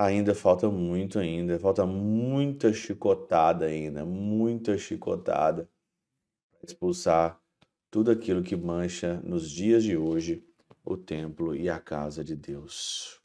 ainda falta muito ainda, falta muita chicotada ainda, muita chicotada para expulsar tudo aquilo que mancha nos dias de hoje o templo e a casa de Deus.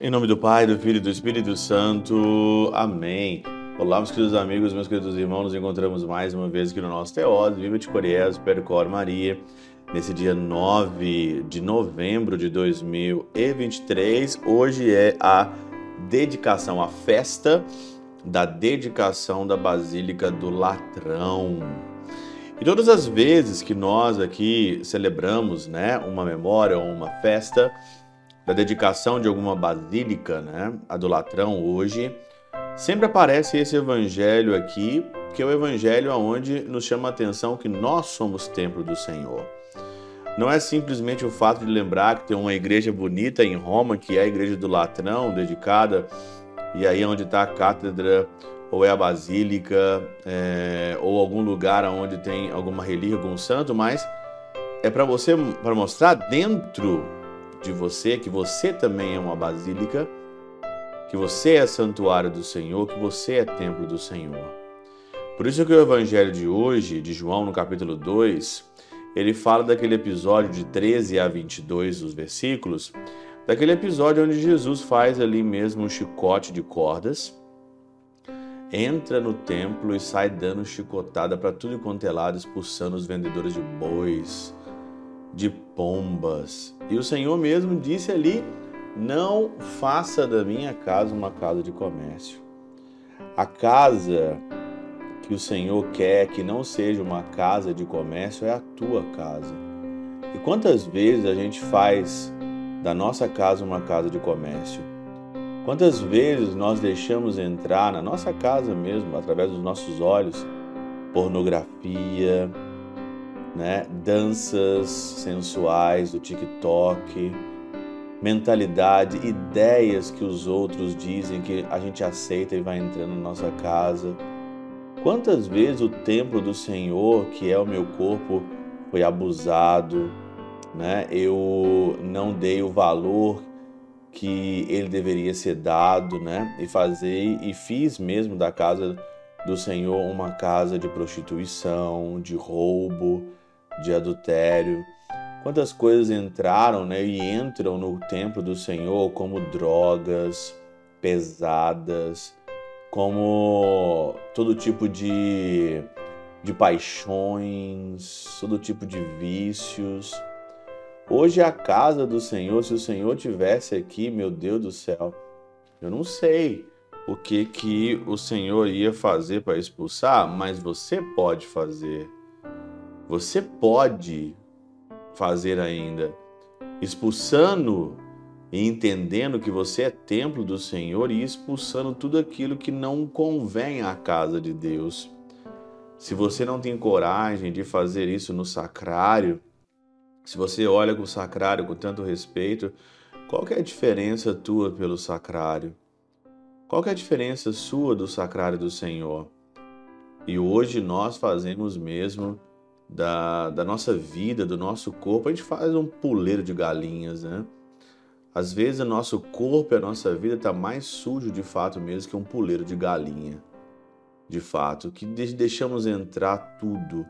Em nome do Pai, do Filho e do Espírito Santo. Amém. Olá, meus queridos amigos, meus queridos irmãos, nos encontramos mais uma vez aqui no nosso Teós, Viva de Coriés, Percor Maria, nesse dia 9 de novembro de 2023. Hoje é a dedicação, a festa da dedicação da Basílica do Latrão. E todas as vezes que nós aqui celebramos né, uma memória ou uma festa da dedicação de alguma basílica, né, a do Latrão hoje, Sempre aparece esse evangelho aqui, que é o evangelho onde nos chama a atenção que nós somos templo do Senhor. Não é simplesmente o fato de lembrar que tem uma igreja bonita em Roma, que é a igreja do Latrão, dedicada, e aí onde está a cátedra, ou é a basílica, é, ou algum lugar onde tem alguma relíquia, algum santo, mas é para você, para mostrar dentro de você que você também é uma basílica que você é santuário do Senhor, que você é templo do Senhor. Por isso que o evangelho de hoje, de João, no capítulo 2, ele fala daquele episódio de 13 a 22 dos versículos, daquele episódio onde Jesus faz ali mesmo um chicote de cordas, entra no templo e sai dando chicotada para tudo quanto é lado, expulsando os vendedores de bois, de pombas. E o Senhor mesmo disse ali não faça da minha casa uma casa de comércio. A casa que o Senhor quer que não seja uma casa de comércio é a tua casa. E quantas vezes a gente faz da nossa casa uma casa de comércio? Quantas vezes nós deixamos entrar na nossa casa mesmo, através dos nossos olhos, pornografia, né, danças sensuais do TikTok, mentalidade, ideias que os outros dizem que a gente aceita e vai entrando na nossa casa. Quantas vezes o templo do Senhor, que é o meu corpo, foi abusado, né? Eu não dei o valor que ele deveria ser dado, né? E fazer e fiz mesmo da casa do Senhor uma casa de prostituição, de roubo, de adultério. Quantas coisas entraram né, e entram no templo do Senhor como drogas pesadas, como todo tipo de, de paixões, todo tipo de vícios. Hoje a casa do Senhor, se o Senhor tivesse aqui, meu Deus do céu, eu não sei o que que o Senhor ia fazer para expulsar, mas você pode fazer. Você pode fazer ainda, expulsando e entendendo que você é templo do Senhor e expulsando tudo aquilo que não convém à casa de Deus. Se você não tem coragem de fazer isso no sacrário, se você olha com o sacrário com tanto respeito, qual é a diferença tua pelo sacrário? Qual é a diferença sua do sacrário do Senhor? E hoje nós fazemos mesmo da, da nossa vida, do nosso corpo, a gente faz um puleiro de galinhas, né? Às vezes o nosso corpo e a nossa vida está mais sujo de fato mesmo que um puleiro de galinha. De fato, que deixamos entrar tudo,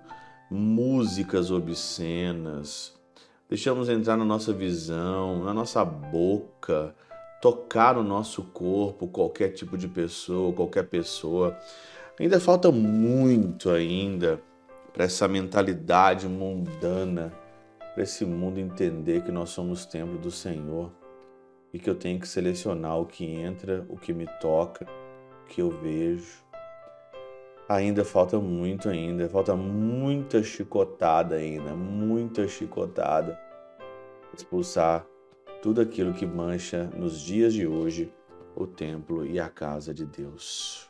músicas obscenas, deixamos entrar na nossa visão, na nossa boca, tocar no nosso corpo qualquer tipo de pessoa, qualquer pessoa. Ainda falta muito ainda para essa mentalidade mundana, para esse mundo entender que nós somos templo do Senhor e que eu tenho que selecionar o que entra, o que me toca, o que eu vejo. Ainda falta muito ainda, falta muita chicotada ainda, muita chicotada. Expulsar tudo aquilo que mancha nos dias de hoje o templo e a casa de Deus.